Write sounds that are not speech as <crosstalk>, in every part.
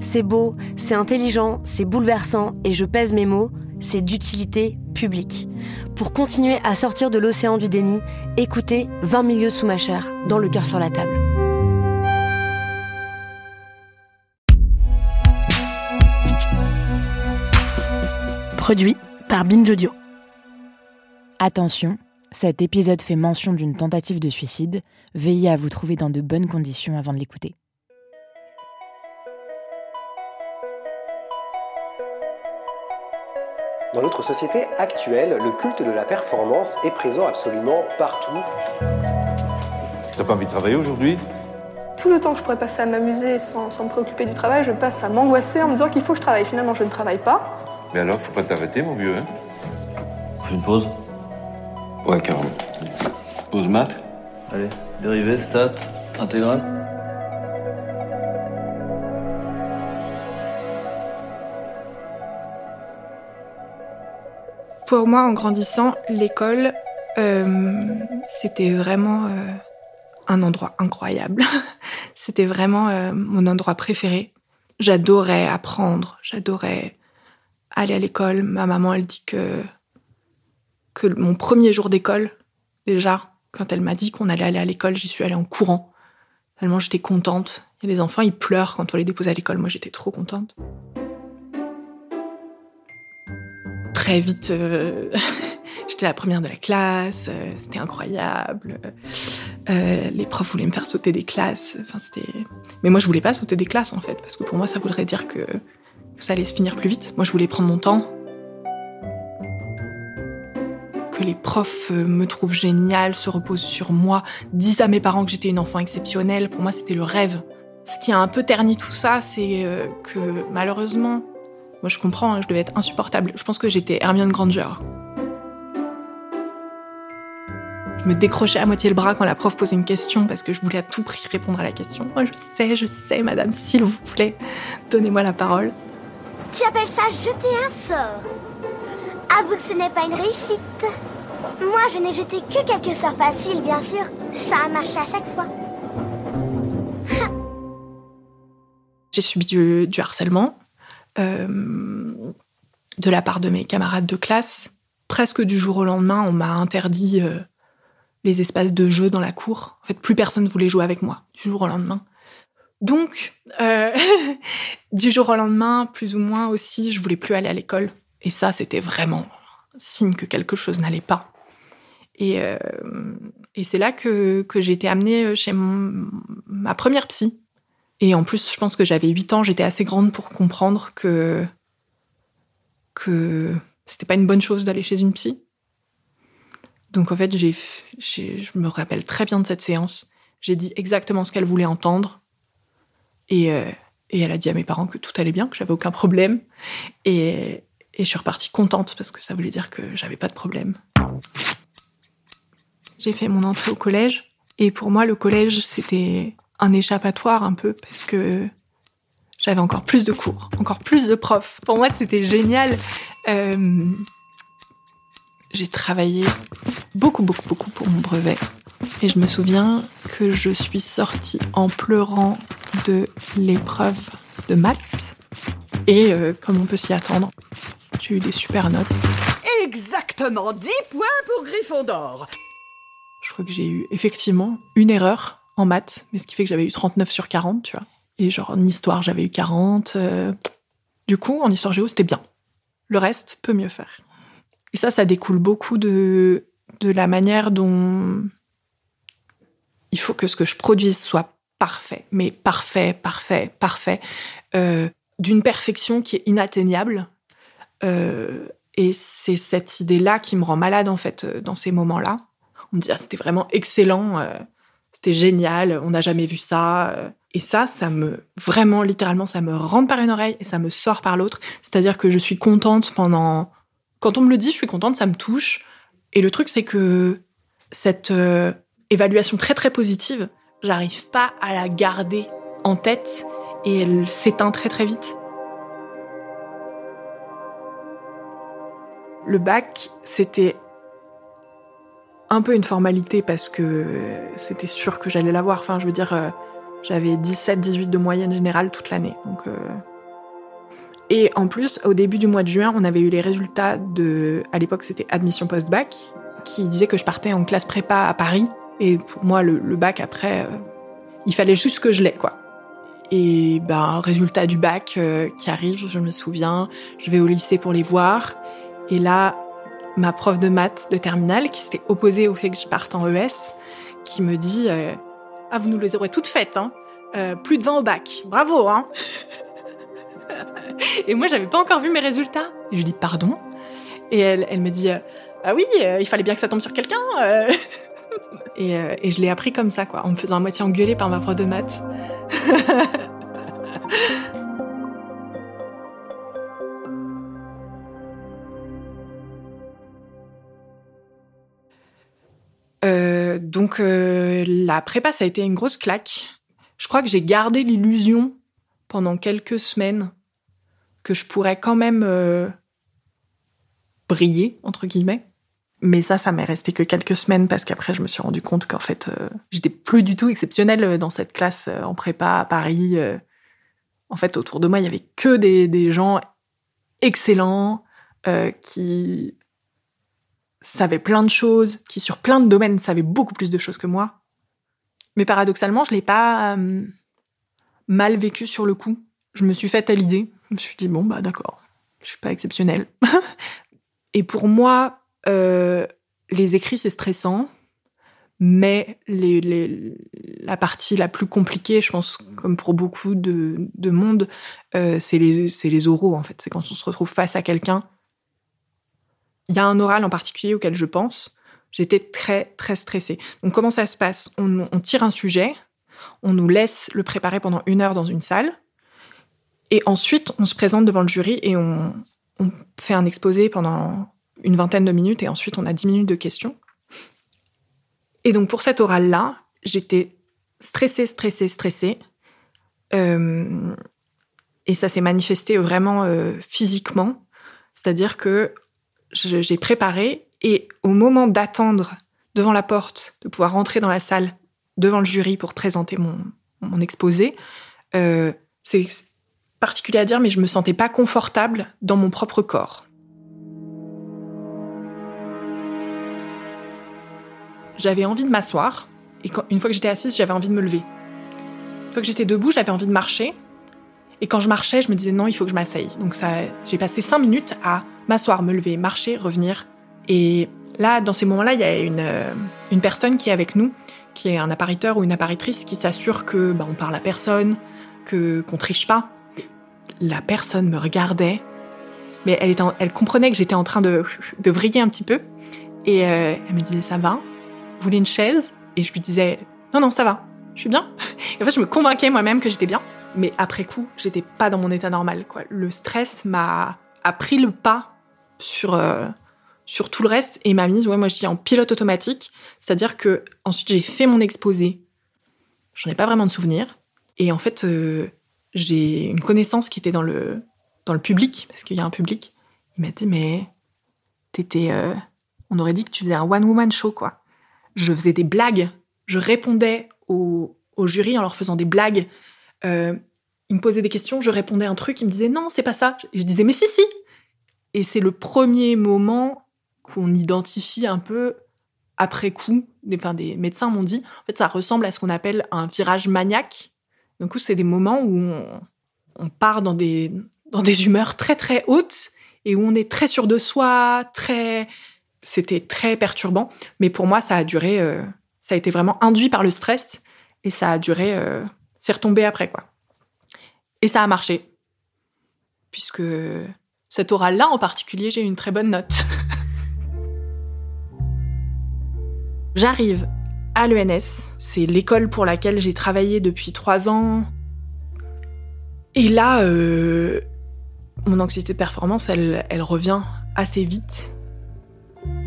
C'est beau, c'est intelligent, c'est bouleversant, et je pèse mes mots, c'est d'utilité publique. Pour continuer à sortir de l'océan du déni, écoutez 20 milieux sous ma chair, dans le cœur sur la table. Produit par Binge Audio. Attention, cet épisode fait mention d'une tentative de suicide. Veillez à vous trouver dans de bonnes conditions avant de l'écouter. Dans notre société actuelle, le culte de la performance est présent absolument partout. T'as pas envie de travailler aujourd'hui? Tout le temps que je pourrais passer à m'amuser sans, sans me préoccuper du travail, je passe à m'angoisser en me disant qu'il faut que je travaille. Finalement, je ne travaille pas. Mais alors, faut pas t'arrêter, mon vieux, hein? On fait une pause? Ouais, carrément. Pause maths Allez, dérivé, stats, intégrale. Pour moi, en grandissant, l'école, euh, c'était vraiment euh, un endroit incroyable. <laughs> c'était vraiment euh, mon endroit préféré. J'adorais apprendre, j'adorais aller à l'école. Ma maman, elle dit que, que mon premier jour d'école, déjà, quand elle m'a dit qu'on allait aller à l'école, j'y suis allée en courant. Tellement j'étais contente. Et les enfants, ils pleurent quand on les dépose à l'école. Moi, j'étais trop contente. Très vite, euh, <laughs> j'étais la première de la classe. euh, c'était incroyable. Euh, les profs voulaient me faire sauter des classes. Enfin. Mais moi, je voulais pas sauter des classes en fait, parce que pour moi, ça voudrait dire que, ça allait se finir plus vite. Moi, je voulais prendre mon temps. Que les profs me trouvent géniale, se reposent sur moi, disent à mes parents que j'étais une enfant exceptionnelle. Pour moi, c'était le rêve. Ce qui a un peu terni tout ça, c'est que malheureusement, moi je comprends, hein, je devais être insupportable. Je pense que j'étais Hermione Granger. Je me décrochais à moitié le bras quand la prof posait une question parce que je voulais à tout prix répondre à la question. Moi, je sais, je sais, madame, s'il vous plaît, donnez-moi la parole. Tu appelles ça jeter un sort Avoue que ce n'est pas une réussite. Moi, je n'ai jeté que quelques sorts faciles, bien sûr. Ça a marché à chaque fois. J'ai subi du, du harcèlement de la part de mes camarades de classe. Presque du jour au lendemain, on m'a interdit euh, les espaces de jeu dans la cour. En fait, plus personne voulait jouer avec moi du jour au lendemain. Donc, euh, <laughs> du jour au lendemain, plus ou moins aussi, je voulais plus aller à l'école. Et ça, c'était vraiment signe que quelque chose n'allait pas. Et, euh, c'est là que, j'ai été amenée chez ma première psy. Et en plus, je pense que j'avais 8 ans, j'étais assez grande pour comprendre que, que c'était pas une bonne chose d'aller chez une psy. Donc en fait, j'ai, je me rappelle très bien de cette séance. J'ai dit exactement ce qu'elle voulait entendre. Et, euh, et elle a dit à mes parents que tout allait bien, que j'avais aucun problème. Et, et je suis repartie contente parce que ça voulait dire que j'avais pas de problème. J'ai fait mon entrée au collège. Et pour moi, le collège, c'était un échappatoire un peu parce que j'avais encore plus de cours, encore plus de profs. Pour moi, c'était génial. Euh, j'ai travaillé beaucoup, beaucoup, beaucoup pour mon brevet. Et je me souviens que je suis sortie en pleurant de l'épreuve de maths. Et euh, comme on peut s'y attendre, j'ai eu des super notes. Exactement 10 points pour Gryffondor. Je crois que j'ai eu effectivement une erreur en maths, mais ce qui fait que j'avais eu 39 sur 40, tu vois. Et genre, en histoire, j'avais eu 40. euh, Du coup, en histoire géo, c'était bien. Le reste, peut mieux faire. Et ça, ça découle beaucoup de, de la manière dont il faut que ce que je produise soit parfait, mais parfait, parfait, parfait, euh, d'une perfection qui est inatteignable. Euh, et c'est cette idée-là qui me rend malade, en fait, dans ces moments-là. On me dit, ah, c'était vraiment excellent, c'était génial, on n'a jamais vu ça. euh. Et ça, ça me, vraiment, littéralement, ça me rentre par une oreille et ça me sort par l'autre. C'est-à-dire que je suis contente pendant. Quand on me le dit, je suis contente, ça me touche. Et le truc, c'est que cette euh, évaluation très très positive, j'arrive pas à la garder en tête et elle s'éteint très très vite. Le bac, c'était un peu une formalité parce que c'était sûr que j'allais l'avoir. Enfin, je veux dire, euh, j'avais 17-18 de moyenne générale toute l'année. Euh, Et en plus, au début du mois de juin, on avait eu les résultats de. À l'époque, c'était admission post-bac, qui disait que je partais en classe prépa à Paris. Et pour moi, le, bac, après, euh, il fallait juste que je l'ai, quoi. Et ben, résultat du bac qui arrive, je me souviens, je vais au lycée pour les voir. Et là, ma prof de maths de terminale, qui s'était opposée au fait que je parte en ES, qui me dit euh, Ah, vous nous les aurez toutes faites, hein Euh, Plus de 20 au bac. Bravo, hein <laughs> Et moi, j'avais pas encore vu mes résultats. Et je dis Pardon? Et elle, me dit euh, Ah oui, il fallait bien que ça tombe sur quelqu'un. <laughs> et, et je l'ai appris comme ça, quoi, en me faisant à moitié engueuler par ma prof de maths. <laughs> donc euh, la prépa, ça a été une grosse claque. Je crois que j'ai gardé l'illusion pendant quelques semaines que je pourrais quand même euh, briller, entre guillemets. Mais ça, ça m'est resté que quelques semaines parce qu'après, je me suis rendu compte qu'en fait, euh, j'étais plus du tout exceptionnelle dans cette classe en prépa à Paris. En fait, autour de moi, il y avait que des, gens excellents qui savaient plein de choses, qui sur plein de domaines savaient beaucoup plus de choses que moi. Mais paradoxalement, je l'ai pas euh, mal vécu sur le coup. Je me suis faite à l'idée. Je me suis dit bon bah d'accord, je suis pas exceptionnelle. <laughs> Et pour moi, euh, les écrits c'est stressant, mais la partie la plus compliquée, je pense, comme pour beaucoup de, de monde, euh, c'est les, les oraux en fait. C'est quand on se retrouve face à quelqu'un. Il y a un oral en particulier auquel je pense. J'étais très très stressée. Donc comment ça se passe? On, tire un sujet, on nous laisse le préparer pendant une heure dans une salle, et ensuite on se présente devant le jury et on, fait un exposé pendant une vingtaine de minutes, et ensuite on a dix minutes de questions. Et donc pour cet oral-là, j'étais stressée, stressée, stressée. Euh, et ça s'est manifesté vraiment euh, physiquement. C'est-à-dire que j'ai préparé et au moment d'attendre devant la porte, de pouvoir rentrer dans la salle devant le jury pour présenter mon, exposé, euh, c'est particulier à dire, mais je me sentais pas confortable dans mon propre corps. J'avais envie de m'asseoir et une fois que j'étais assise, j'avais envie de me lever. Une fois que j'étais debout, j'avais envie de marcher. Et quand je marchais, je me disais non, il faut que je m'asseye. Donc ça, j'ai passé cinq minutes à m'asseoir, me lever, marcher, revenir. Et là, dans ces moments-là, il y a une, euh, une personne qui est avec nous, qui est un appariteur ou une apparitrice, qui s'assure que bah, on parle à personne, que qu'on triche pas. La personne me regardait, mais elle, comprenait que j'étais en train de, de vriller un petit peu. Et euh, elle me disait ça va? Vous voulez une chaise? Et je lui disais non non ça va, je suis bien. <laughs> Et en fait, je me convainquais moi-même que j'étais bien. Mais après coup, j'étais pas dans mon état normal. Le stress m'a pris le pas sur, euh, sur tout le reste et m'a mise, ouais, moi je dis en pilote automatique. C'est-à-dire que ensuite j'ai fait mon exposé. J'en ai pas vraiment de souvenir. Et en fait, euh, j'ai une connaissance qui était dans le, dans le public, parce qu'il y a un public. Il m'a dit, mais t'étais. euh, on aurait dit que tu faisais un one-woman show, quoi. Je faisais des blagues. Je répondais au, jury en leur faisant des blagues. Euh, il me posait des questions, je répondais un truc, il me disait non, c'est pas ça. Et je disais mais si, si. Et c'est le premier moment qu'on identifie un peu après coup. Enfin, des médecins m'ont dit, en fait, ça ressemble à ce qu'on appelle un virage maniaque. Du coup, c'est des moments où on, on part dans des, dans des humeurs très très hautes et où on est très sûr de soi, très. C'était très perturbant. Mais pour moi, ça a duré. euh, ça a été vraiment induit par le stress et ça a duré. euh, c'est retombé après, quoi. Et ça a marché. Puisque cet oral-là en particulier, j'ai une très bonne note. <laughs> J'arrive à l'ENS. C'est l'école pour laquelle j'ai travaillé depuis trois ans. Et là, euh, mon anxiété de performance, elle, elle revient assez vite.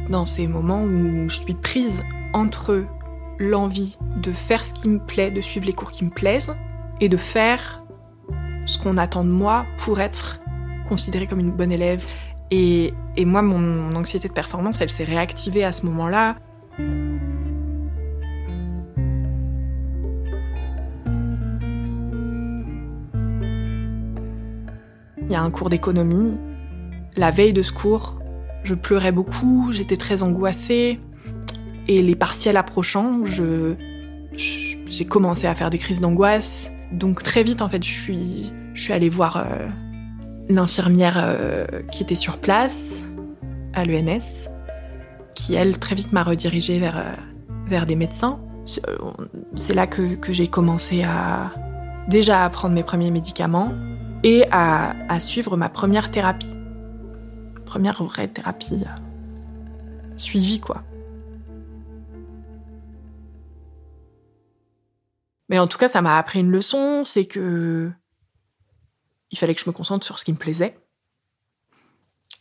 Dans ces moments où je suis prise entre l'envie de faire ce qui me plaît, de suivre les cours qui me plaisent, et de faire ce qu'on attend de moi pour être considérée comme une bonne élève. Et, et moi, mon, anxiété de performance, elle s'est réactivée à ce moment-là. Il y a un cours d'économie. La veille de ce cours, je pleurais beaucoup, j'étais très angoissée. Et les partiels approchant, je- j'ai commencé à faire des crises d'angoisse. Donc très vite, en fait, je suis, je suis allée voir euh, l'infirmière euh, qui était sur place à l'ENS, qui elle très vite m'a redirigée vers, euh, vers des médecins. C'est euh, c'est là que, que j'ai commencé à déjà à prendre mes premiers médicaments et à, à suivre ma première thérapie. Première vraie thérapie suivie, quoi. Mais en tout cas, ça m'a appris une leçon, c'est que il fallait que je me concentre sur ce qui me plaisait.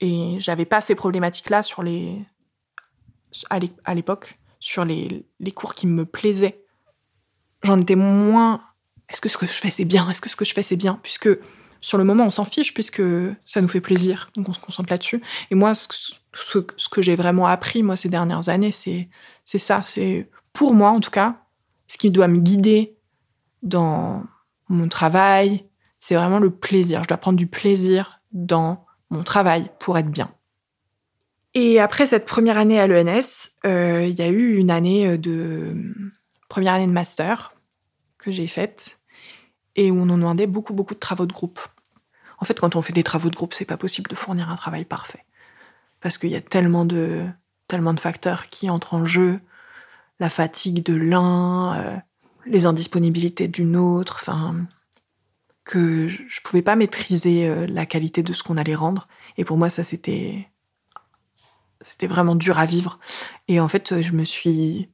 Et j'avais pas ces problématiques-là sur les à l'é- à l'époque, sur les, les cours qui me plaisaient. J'en étais moins. Est-ce que ce que je fais c'est bien? Est-ce que ce que je fais c'est bien? Puisque sur le moment on s'en fiche puisque ça nous fait plaisir, donc on se concentre là-dessus. Et moi, ce, que- ce, ce que j'ai vraiment appris moi ces dernières années, c'est c'est ça. C'est pour moi en tout cas, ce qui doit me guider dans mon travail, c'est vraiment le plaisir. Je dois prendre du plaisir dans mon travail pour être bien. Et après cette première année à l'ENS, euh, il y a eu une année de première année de master que j'ai faite et où on nous demandait beaucoup beaucoup de travaux de groupe. En fait, quand on fait des travaux de groupe, c'est pas possible de fournir un travail parfait parce qu'il y a tellement de tellement de facteurs qui entrent en jeu, la fatigue de l'un, euh, les indisponibilités d'une autre, enfin que je, pouvais pas maîtriser euh, la qualité de ce qu'on allait rendre et pour moi ça c'était c'était vraiment dur à vivre. Et en fait, je me suis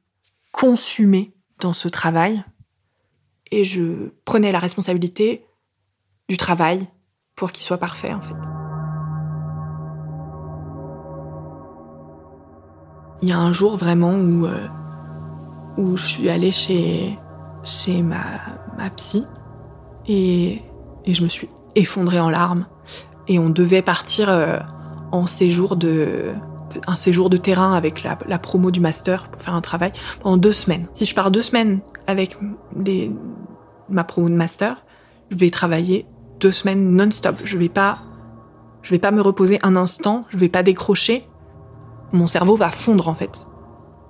consumée dans ce travail et je prenais la responsabilité du travail pour qu'il soit parfait, en fait. Il y a un jour vraiment où, euh, où je suis allée chez, chez ma psy et, et je me suis effondrée en larmes. Et on devait partir euh, en séjour de, un séjour de terrain avec la, promo du master pour faire un travail pendant deux semaines. Si je pars deux semaines avec ma promo de master, je vais travailler deux semaines non-stop. Je vais pas, je vais pas me reposer un instant. Je vais pas décrocher. Mon cerveau va fondre en fait.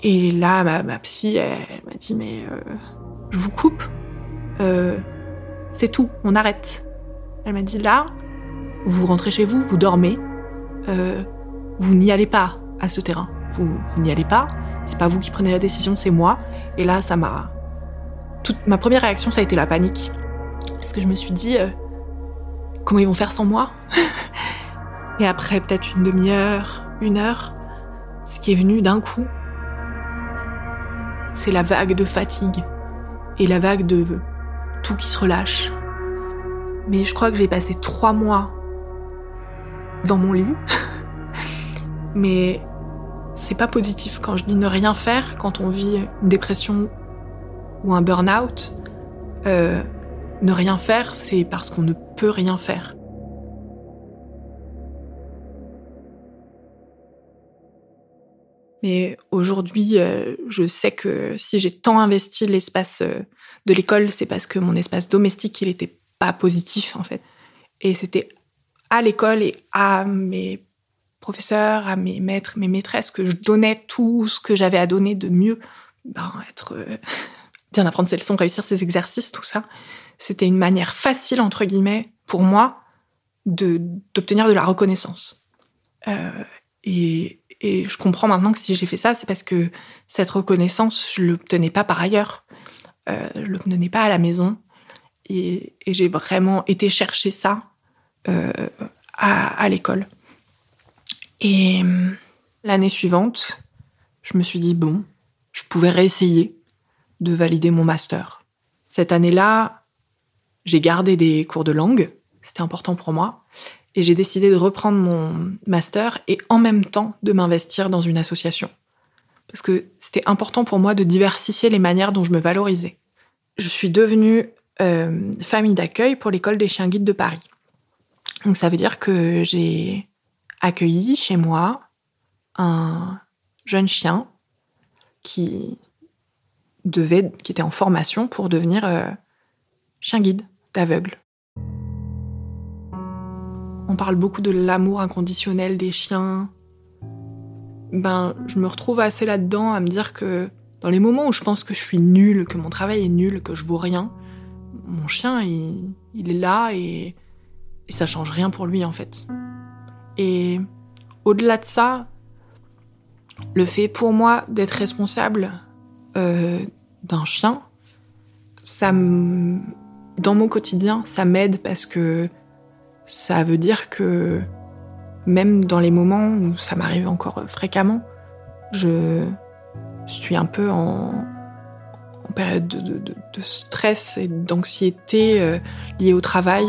Et là, ma, psy, elle, elle m'a dit mais euh, je vous coupe. Euh, c'est tout. On arrête. Elle m'a dit là, vous rentrez chez vous, vous dormez. Euh, vous n'y allez pas à ce terrain. Vous, n'y allez pas. C'est pas vous qui prenez la décision, c'est moi. Et là, ça m'a. Toute ma première réaction, ça a été la panique, parce que je me suis dit, euh, comment ils vont faire sans moi? <laughs> Et après, peut-être une demi-heure, une heure, ce qui est venu d'un coup, c'est la vague de fatigue et la vague de tout qui se relâche. Mais je crois que j'ai passé trois mois dans mon lit. <laughs> Mais c'est pas positif quand je dis ne rien faire quand on vit une dépression ou un burn-out. euh, ne rien faire, c'est parce qu'on ne peut rien faire. Mais aujourd'hui, euh, je sais que si j'ai tant investi l'espace euh, de l'école, c'est parce que mon espace domestique, il était pas positif en fait. Et c'était à l'école et à mes professeurs, à mes maîtres, mes maîtresses, que je donnais tout ce que j'avais à donner de mieux. Ben, être euh, bien apprendre ses leçons, réussir ses exercices, tout ça, c'était une manière facile, entre guillemets, pour moi, d'obtenir de, la reconnaissance. Euh, et, je comprends maintenant que si j'ai fait ça, c'est parce que cette reconnaissance, je ne l'obtenais pas par ailleurs. Euh, je ne l'obtenais pas à la maison. Et, j'ai vraiment été chercher ça euh, à, à l'école. Et l'année suivante, je me suis dit, bon, je pouvais réessayer de valider mon master. Cette année-là, j'ai gardé des cours de langue, c'était important pour moi, et j'ai décidé de reprendre mon master et en même temps de m'investir dans une association. Parce que c'était important pour moi de diversifier les manières dont je me valorisais. Je suis devenue euh, famille d'accueil pour l'école des chiens guides de Paris. Donc ça veut dire que j'ai accueilli chez moi un jeune chien qui devait, qui était en formation pour devenir euh, chien guide d'aveugle. On parle beaucoup de l'amour inconditionnel des chiens. Ben, je me retrouve assez là-dedans à me dire que dans les moments où je pense que je suis nulle, que mon travail est nul, que je vaux rien, mon chien, il, est là et, ça change rien pour lui en fait. Et au-delà de ça, le fait pour moi d'être responsable euh, d'un chien, ça dans mon quotidien, ça m'aide parce que ça veut dire que même dans les moments où ça m'arrive encore fréquemment, je suis un peu en, période de, stress et d'anxiété euh, liée au travail.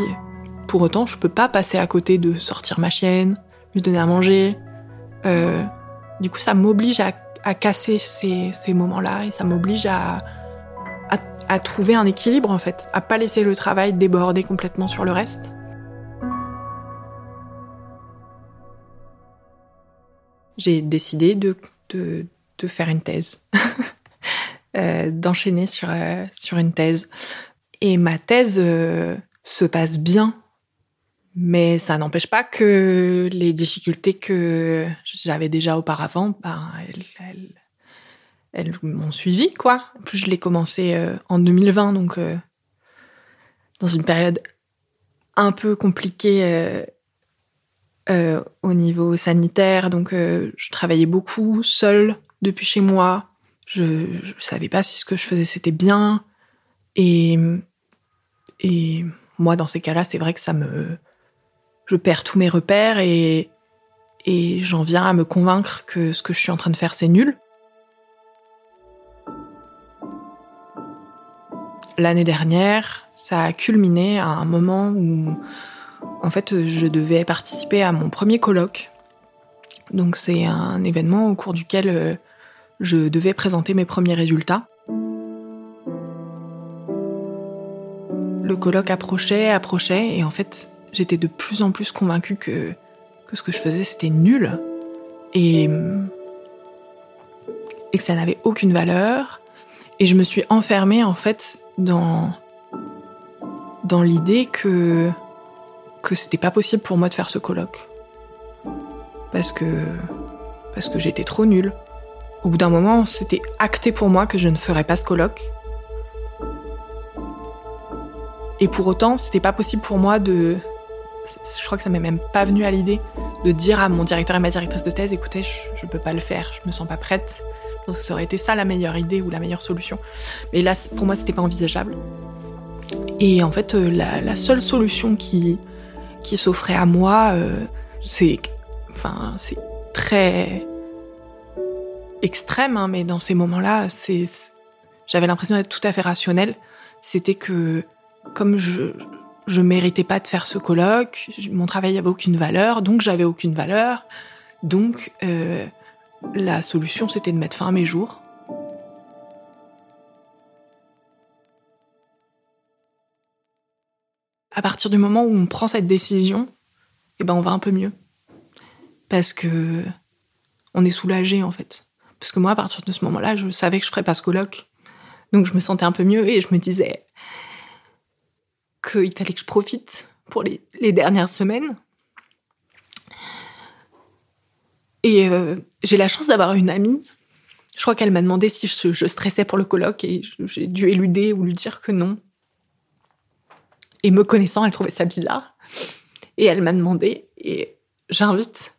Pour autant, je peux pas passer à côté de sortir ma chienne, lui donner à manger. Euh, du coup, ça m'oblige à, casser ces, moments-là et ça m'oblige à, trouver un équilibre en fait, à pas laisser le travail déborder complètement sur le reste. J'ai décidé de, faire une thèse, <laughs> d'enchaîner sur, euh, sur une thèse. Et ma thèse euh, se passe bien mais ça n'empêche pas que les difficultés que j'avais déjà auparavant, ben, elles, m'ont suivi, quoi. En plus, je l'ai commencé euh, en 2020, donc euh, dans une période un peu compliquée euh, au niveau sanitaire. Donc, je travaillais beaucoup seule depuis chez moi. Je ne savais pas si ce que je faisais c'était bien. Et, et moi, dans ces cas-là, c'est vrai que ça me je perds tous mes repères et, et j'en viens à me convaincre que ce que je suis en train de faire, c'est nul. L'année dernière, ça a culminé à un moment où, en fait, je devais participer à mon premier colloque. Donc, c'est un événement au cours duquel euh, je devais présenter mes premiers résultats. Le colloque approchait, approchait, et en fait, j'étais de plus en plus convaincue que, ce que je faisais c'était nul et, et que ça n'avait aucune valeur. Et je me suis enfermée en fait dans, dans l'idée que, que c'était pas possible pour moi de faire ce colloque. Parce que, parce que j'étais trop nulle. Au bout d'un moment, c'était acté pour moi que je ne ferais pas ce colloque. Et pour autant, c'était pas possible pour moi de, je crois que ça m'est même pas venu à l'idée de dire à mon directeur et ma directrice de thèse, écoutez, je, ne peux pas le faire, je me sens pas prête. Donc ça aurait été ça la meilleure idée ou la meilleure solution. Mais là, pour moi, c'était pas envisageable. Et en fait, euh, la, seule solution qui, qui s'offrait à moi, euh, c'est, enfin, c'est très extrême, hein, mais dans ces moments-là, j'avais l'impression d'être tout à fait rationnelle. C'était que, comme je, je méritais pas de faire ce colloque, mon travail n'avait aucune valeur, donc j'avais aucune valeur. Donc euh, la solution c'était de mettre fin à mes jours. À partir du moment où on prend cette décision, eh ben on va un peu mieux. Parce que on est soulagé en fait. Parce que moi, à partir de ce moment-là, je savais que je ferais pas ce colloque. Donc je me sentais un peu mieux et je me disais, qu'il fallait que je profite pour les, dernières semaines. Et euh, j'ai la chance d'avoir une amie Je crois qu'elle m'a demandé si je, je stressais pour le colloque et j'ai dû éluder ou lui dire que non. Et me connaissant, elle trouvait ça bizarre. Et elle m'a demandé, et j'invite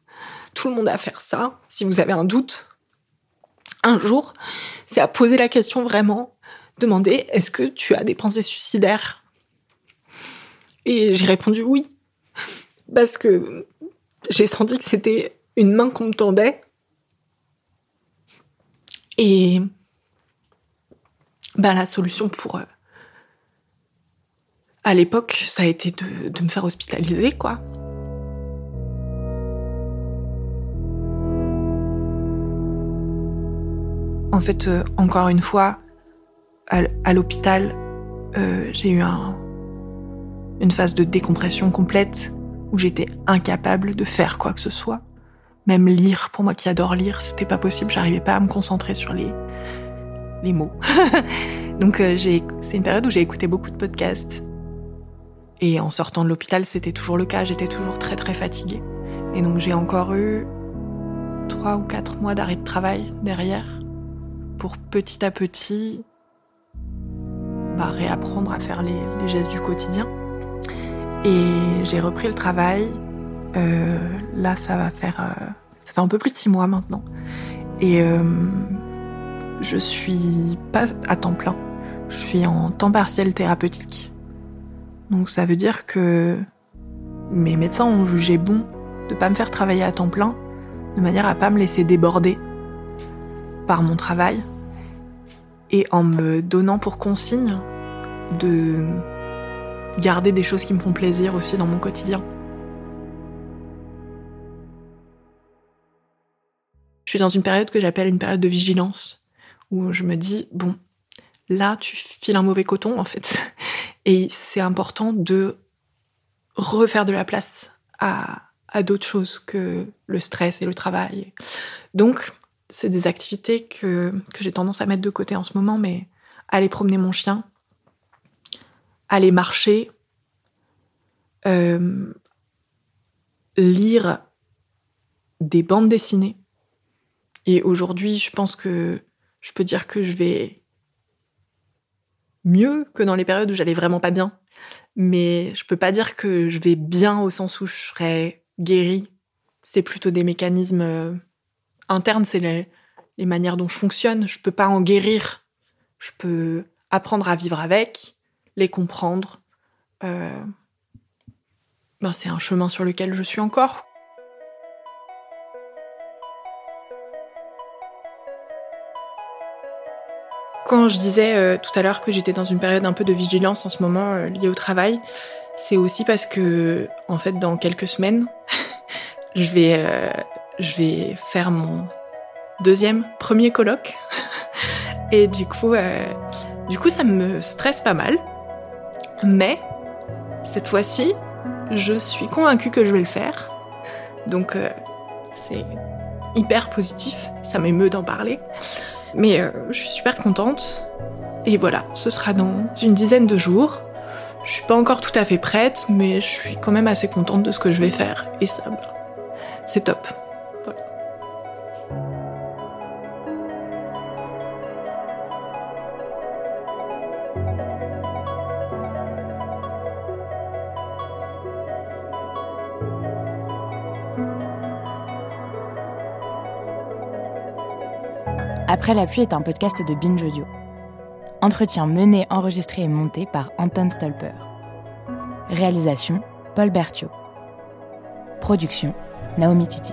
tout le monde à faire ça, si vous avez un doute, un jour, c'est à poser la question vraiment, demander est-ce que tu as des pensées suicidaires? Et j'ai répondu oui, parce que j'ai senti que c'était une main qu'on me tendait. Et ben, la solution pour... euh, à l'époque, ça a été de, de me faire hospitaliser, quoi. En fait, euh, encore une fois, à, l'hôpital, euh, j'ai eu un- une phase de décompression complète où j'étais incapable de faire quoi que ce soit. Même lire, pour moi qui adore lire, c'était pas possible, j'arrivais pas à me concentrer sur les, mots. <laughs> Donc euh, c'est une période où j'ai écouté beaucoup de podcasts. Et en sortant de l'hôpital, c'était toujours le cas, j'étais toujours très très fatiguée. Et donc j'ai encore eu trois ou quatre mois d'arrêt de travail derrière pour petit à petit bah, réapprendre à faire les, gestes du quotidien. Et j'ai repris le travail. Euh, là, ça va faire, euh, un peu plus de six mois maintenant. Et euh, je suis pas à temps plein. Je suis en temps partiel thérapeutique. Donc ça veut dire que mes médecins ont jugé bon de pas me faire travailler à temps plein, de manière à pas me laisser déborder par mon travail et en me donnant pour consigne de garder des choses qui me font plaisir aussi dans mon quotidien. Je suis dans une période que j'appelle une période de vigilance, où je me dis, bon, là, tu files un mauvais coton, en fait. <laughs> Et c'est important de refaire de la place à, à d'autres choses que le stress et le travail. Donc, c'est des activités que, j'ai tendance à mettre de côté en ce moment, mais aller promener mon chien, aller marcher, euh, lire des bandes dessinées. Et aujourd'hui, je pense que je peux dire que je vais mieux que dans les périodes où j'allais vraiment pas bien. Mais je peux pas dire que je vais bien au sens où je serais guérie. C'est plutôt des mécanismes internes, c'est les, manières dont je fonctionne. Je peux pas en guérir. Je peux apprendre à vivre avec, les comprendre. Euh, ben, c'est un chemin sur lequel je suis encore. Quand je disais euh, tout à l'heure que j'étais dans une période un peu de vigilance en ce moment euh, liée au travail, c'est aussi parce que, en fait, dans quelques semaines, <laughs> je vais, je vais faire mon deuxième, premier colloque. <laughs> Et du coup, euh, du coup, ça me stresse pas mal. Mais cette fois-ci, je suis convaincue que je vais le faire. Donc, euh, c'est hyper positif. Ça m'émeut d'en parler. Mais euh, je suis super contente. Et voilà, ce sera dans une dizaine de jours. Je suis pas encore tout à fait prête, mais je suis quand même assez contente de ce que je vais faire. Et ça, bah, c'est top. Après la pluie est un podcast de Binge Audio. Entretien mené, enregistré et monté par Anton Stolper. Réalisation Paul Berthiaud. Production Naomi Titi.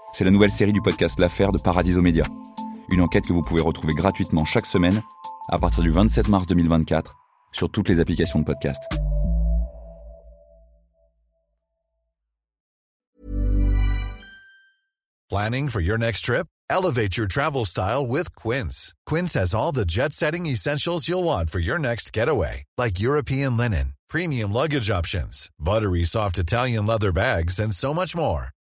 c'est la nouvelle série du podcast L'affaire de Paradiso Média. Une enquête que vous pouvez retrouver gratuitement chaque semaine à partir du 27 mars 2024 sur toutes les applications de podcast. Planning for your next trip? Elevate your travel style with Quince. Quince has all the jet setting essentials you'll want for your next getaway, like European linen, premium luggage options, buttery soft Italian leather bags, and so much more.